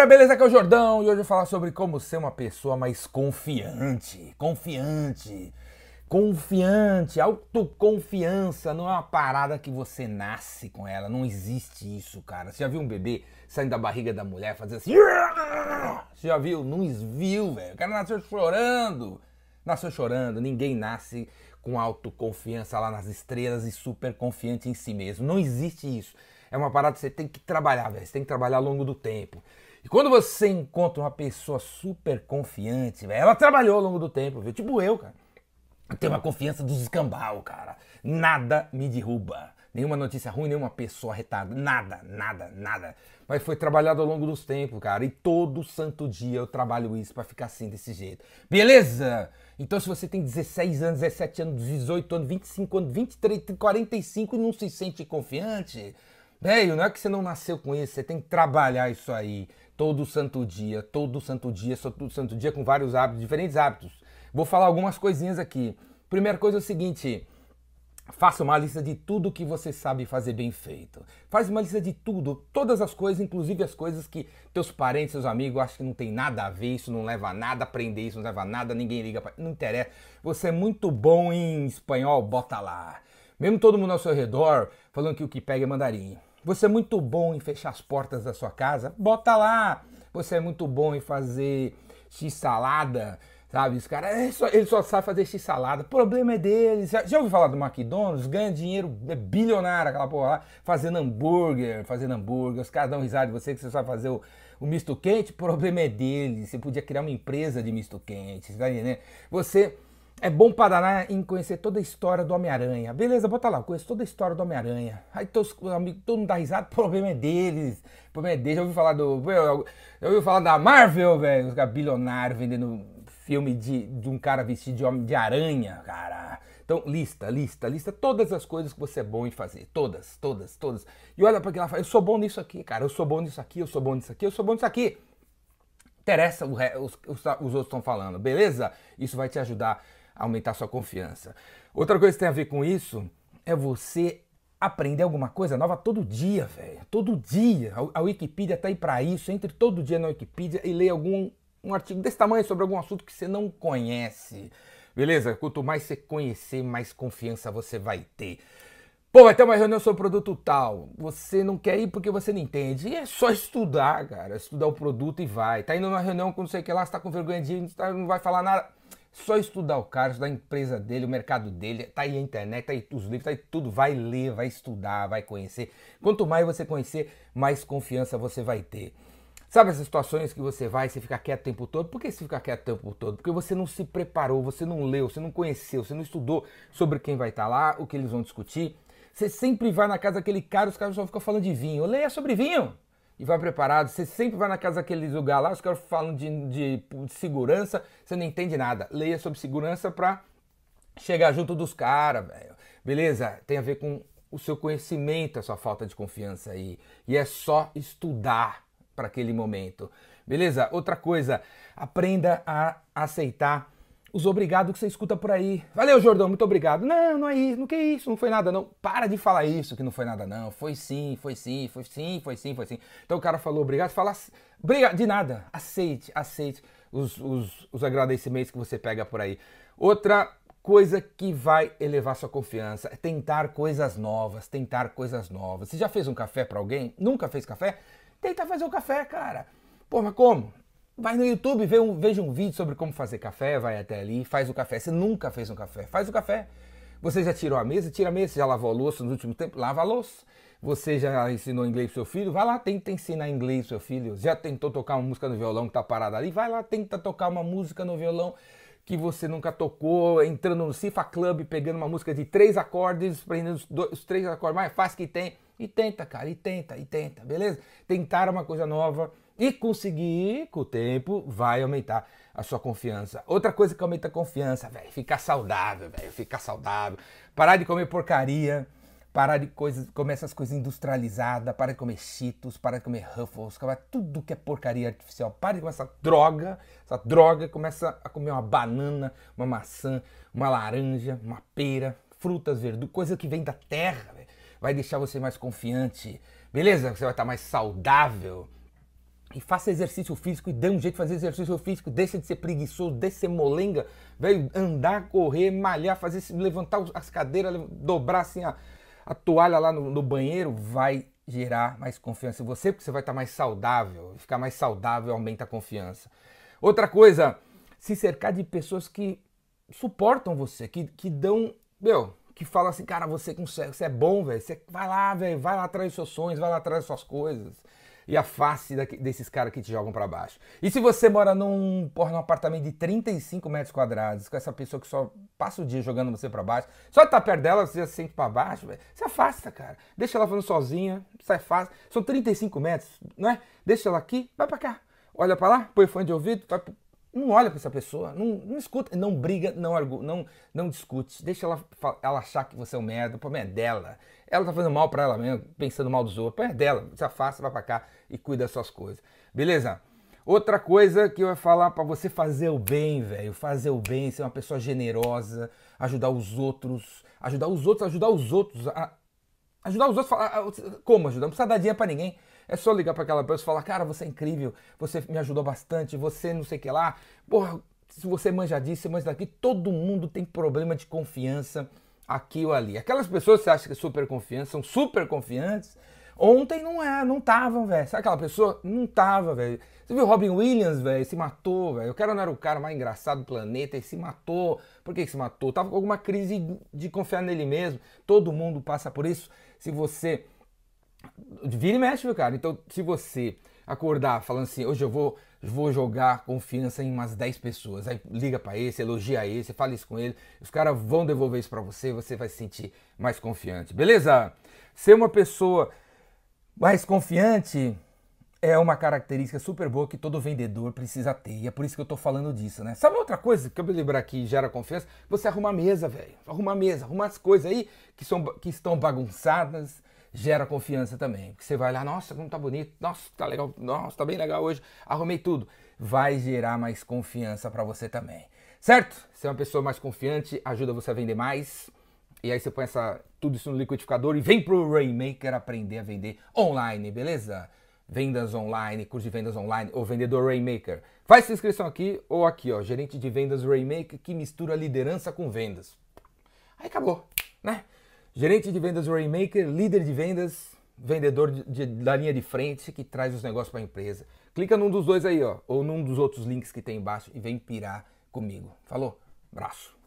galera, beleza? Aqui é o Jordão e hoje eu vou falar sobre como ser uma pessoa mais confiante. Confiante. Confiante, autoconfiança não é uma parada que você nasce com ela, não existe isso, cara. Você já viu um bebê saindo da barriga da mulher fazer assim? Você já viu? Não viu, velho. O cara nasceu chorando. Nasceu chorando, ninguém nasce com autoconfiança lá nas estrelas e super confiante em si mesmo. Não existe isso. É uma parada que você tem que trabalhar, velho. Você tem que trabalhar ao longo do tempo. E quando você encontra uma pessoa super confiante, velho, ela trabalhou ao longo do tempo, viu? Tipo eu, cara. Eu tenho uma confiança dos escambau, cara. Nada me derruba. Nenhuma notícia ruim, nenhuma pessoa retada. Nada, nada, nada. Mas foi trabalhado ao longo dos tempos, cara. E todo santo dia eu trabalho isso para ficar assim, desse jeito. Beleza? Então, se você tem 16 anos, 17 anos, 18 anos, 25 anos, 23, 45 e não se sente confiante, velho, não é que você não nasceu com isso, você tem que trabalhar isso aí todo santo dia, todo santo dia, todo santo dia com vários hábitos, diferentes hábitos. Vou falar algumas coisinhas aqui. Primeira coisa é o seguinte, Faça uma lista de tudo que você sabe fazer bem feito. Faz uma lista de tudo, todas as coisas, inclusive as coisas que teus parentes, seus amigos acham que não tem nada a ver, isso não leva a nada, aprender isso não leva a nada, ninguém liga pra... Não interessa. Você é muito bom em espanhol, bota lá. Mesmo todo mundo ao seu redor falando que o que pega é mandarim. Você é muito bom em fechar as portas da sua casa, bota lá. Você é muito bom em fazer x-salada, Sabe, os caras, ele só, ele só sabe fazer x-salada. Problema é deles. Já, já ouviu falar do McDonald's? Ganha dinheiro, é bilionário aquela porra lá, fazendo hambúrguer, fazendo hambúrguer. Os caras dão risada de você que você sabe fazer o, o misto quente. Problema é deles. Você podia criar uma empresa de misto quente, tá entendendo? Você é bom para danar em conhecer toda a história do Homem-Aranha. Beleza, bota lá, eu conheço toda a história do Homem-Aranha. Aí todos, amigos, todo mundo dá risada, o problema é deles. O problema é deles. Já ouviu falar do. Já ouviu falar da Marvel, velho? Os caras bilionários vendendo filme de, de um cara vestido de homem de aranha, cara. Então, lista, lista, lista todas as coisas que você é bom em fazer. Todas, todas, todas. E olha para que ela fala, eu sou bom nisso aqui, cara. Eu sou bom nisso aqui, eu sou bom nisso aqui, eu sou bom nisso aqui. Interessa o, os, os, os outros estão falando, beleza? Isso vai te ajudar aumentar sua confiança. Outra coisa que tem a ver com isso é você aprender alguma coisa nova todo dia, velho. Todo dia. A Wikipedia tá aí para isso. Entre todo dia na Wikipedia e leia algum um artigo desse tamanho sobre algum assunto que você não conhece. Beleza? Quanto mais você conhecer, mais confiança você vai ter. Pô, vai ter uma reunião sobre produto tal. Você não quer ir porque você não entende. E é só estudar, cara. Estudar o produto e vai. Tá indo numa reunião com não sei o que lá, você tá com vergonha de ir, tá, não vai falar nada. Só estudar o cara, estudar a empresa dele, o mercado dele. Tá aí a internet, tá aí os livros, tá aí tudo. Vai ler, vai estudar, vai conhecer. Quanto mais você conhecer, mais confiança você vai ter. Sabe essas situações que você vai você fica quieto o tempo todo? Por que você fica quieto o tempo todo? Porque você não se preparou, você não leu, você não conheceu, você não estudou sobre quem vai estar lá, o que eles vão discutir. Você sempre vai na casa daquele cara, os caras só ficam falando de vinho. Leia sobre vinho e vai preparado. Você sempre vai na casa daquele lugar lá, os caras falam de, de, de segurança, você não entende nada. Leia sobre segurança para chegar junto dos caras, velho. Beleza? Tem a ver com o seu conhecimento, a sua falta de confiança aí. E é só estudar para aquele momento. Beleza? Outra coisa, aprenda a aceitar os obrigados que você escuta por aí. Valeu, Jordão, muito obrigado. Não, não é isso, não que isso, não foi nada não. Para de falar isso que não foi nada não. Foi sim, foi sim, foi sim, foi sim, foi sim. Então o cara falou obrigado, fala obrigado, de nada. Aceite, aceite os, os, os agradecimentos que você pega por aí. Outra coisa que vai elevar sua confiança é tentar coisas novas, tentar coisas novas. Você já fez um café para alguém? Nunca fez café? Tenta fazer o café, cara. Pô, mas como? Vai no YouTube, vê um, veja um vídeo sobre como fazer café, vai até ali, faz o café. Você nunca fez um café, faz o café. Você já tirou a mesa? Tira a mesa. Já lavou a louça nos últimos tempos? Lava a louça. Você já ensinou inglês pro seu filho? Vai lá, tenta ensinar inglês pro seu filho. Já tentou tocar uma música no violão que tá parado ali? Vai lá, tenta tocar uma música no violão que você nunca tocou, entrando no Cifa Club, pegando uma música de três acordes, prendendo os, dois, os três acordes mais fáceis que tem e tenta, cara, e tenta, e tenta, beleza? Tentar uma coisa nova e conseguir, com o tempo, vai aumentar a sua confiança. Outra coisa que aumenta a confiança, velho, ficar saudável, velho, ficar saudável. Parar de comer porcaria, parar de coisas, comer essas coisas industrializadas, parar de comer cheetos, parar de comer ruffles, tudo que é porcaria artificial. Para de comer essa droga, essa droga, começa a comer uma banana, uma maçã, uma laranja, uma pera, frutas, verduras, coisa que vem da terra, velho vai deixar você mais confiante, beleza? Você vai estar mais saudável. E faça exercício físico e dê um jeito de fazer exercício físico, deixa de ser preguiçoso, deixa de ser molenga, velho, andar, correr, malhar, fazer levantar as cadeiras, dobrar assim a, a toalha lá no, no, banheiro, vai gerar mais confiança em você, porque você vai estar mais saudável, ficar mais saudável aumenta a confiança. Outra coisa, se cercar de pessoas que suportam você, que, que dão, meu, que falam assim, cara, você consegue, você é bom, velho, você vai lá, velho, vai lá atrás dos seus sonhos, vai lá atrás das suas coisas e a face desses caras que te jogam para baixo. E se você mora num, porra, num apartamento de 35 metros quadrados, com essa pessoa que só passa o dia jogando você para baixo, só tá perto dela, você se sente para baixo, véio, se afasta, cara. Deixa ela falando sozinha, sai fácil. São 35 metros, não é? Deixa ela aqui, vai para cá. Olha para lá, põe fone de ouvido, vai pro não olha para essa pessoa, não, não escuta, não briga, não, não, não discute, deixa ela, ela achar que você é um merda, o problema é dela. Ela tá fazendo mal para ela mesmo, pensando mal dos outros, o problema é dela. Se afasta, vai para cá e cuida das suas coisas. Beleza? Outra coisa que eu ia falar para você fazer o bem, velho, fazer o bem, ser uma pessoa generosa, ajudar os outros, ajudar os outros, ajudar os outros, a, ajudar os outros, como ajudar? Não precisa dar dinheiro para ninguém. É só ligar para aquela pessoa e falar, cara, você é incrível, você me ajudou bastante, você não sei o que lá. Porra, se você manja disso, você manja daqui, todo mundo tem problema de confiança aqui ou ali. Aquelas pessoas que você acha que é super confiança, são super confiantes. Ontem não é, não estavam, velho. Sabe aquela pessoa? Não tava, velho. Você viu Robin Williams, velho? Se matou, velho. O cara não era o cara mais engraçado do planeta e se matou. Por que, que se matou? Tava com alguma crise de confiar nele mesmo. Todo mundo passa por isso. Se você Vira e mexe, viu, cara? Então, se você acordar falando assim, hoje eu vou, vou jogar confiança em umas 10 pessoas, aí liga para esse, elogia esse, fala isso com ele, os caras vão devolver isso para você, você vai se sentir mais confiante, beleza? Ser uma pessoa mais confiante é uma característica super boa que todo vendedor precisa ter. E é por isso que eu tô falando disso, né? Sabe outra coisa que eu me lembrar que gera confiança? Você arruma a mesa, velho. Arruma a mesa, arruma as coisas aí que, são, que estão bagunçadas, gera confiança também. Porque você vai lá, nossa, como tá bonito, nossa, tá legal, nossa, tá bem legal hoje, arrumei tudo. Vai gerar mais confiança para você também. Certo? Ser uma pessoa mais confiante ajuda você a vender mais. E aí você põe essa, tudo isso no liquidificador e vem pro Rainmaker aprender a vender online, beleza? Vendas online, curso de vendas online ou vendedor Rainmaker. Faz sua inscrição aqui ou aqui, ó, gerente de vendas Rainmaker que mistura liderança com vendas. Aí acabou, né? Gerente de vendas Rainmaker, líder de vendas, vendedor de, de, da linha de frente que traz os negócios para a empresa. Clica num dos dois aí, ó, ou num dos outros links que tem embaixo e vem pirar comigo. Falou? Abraço.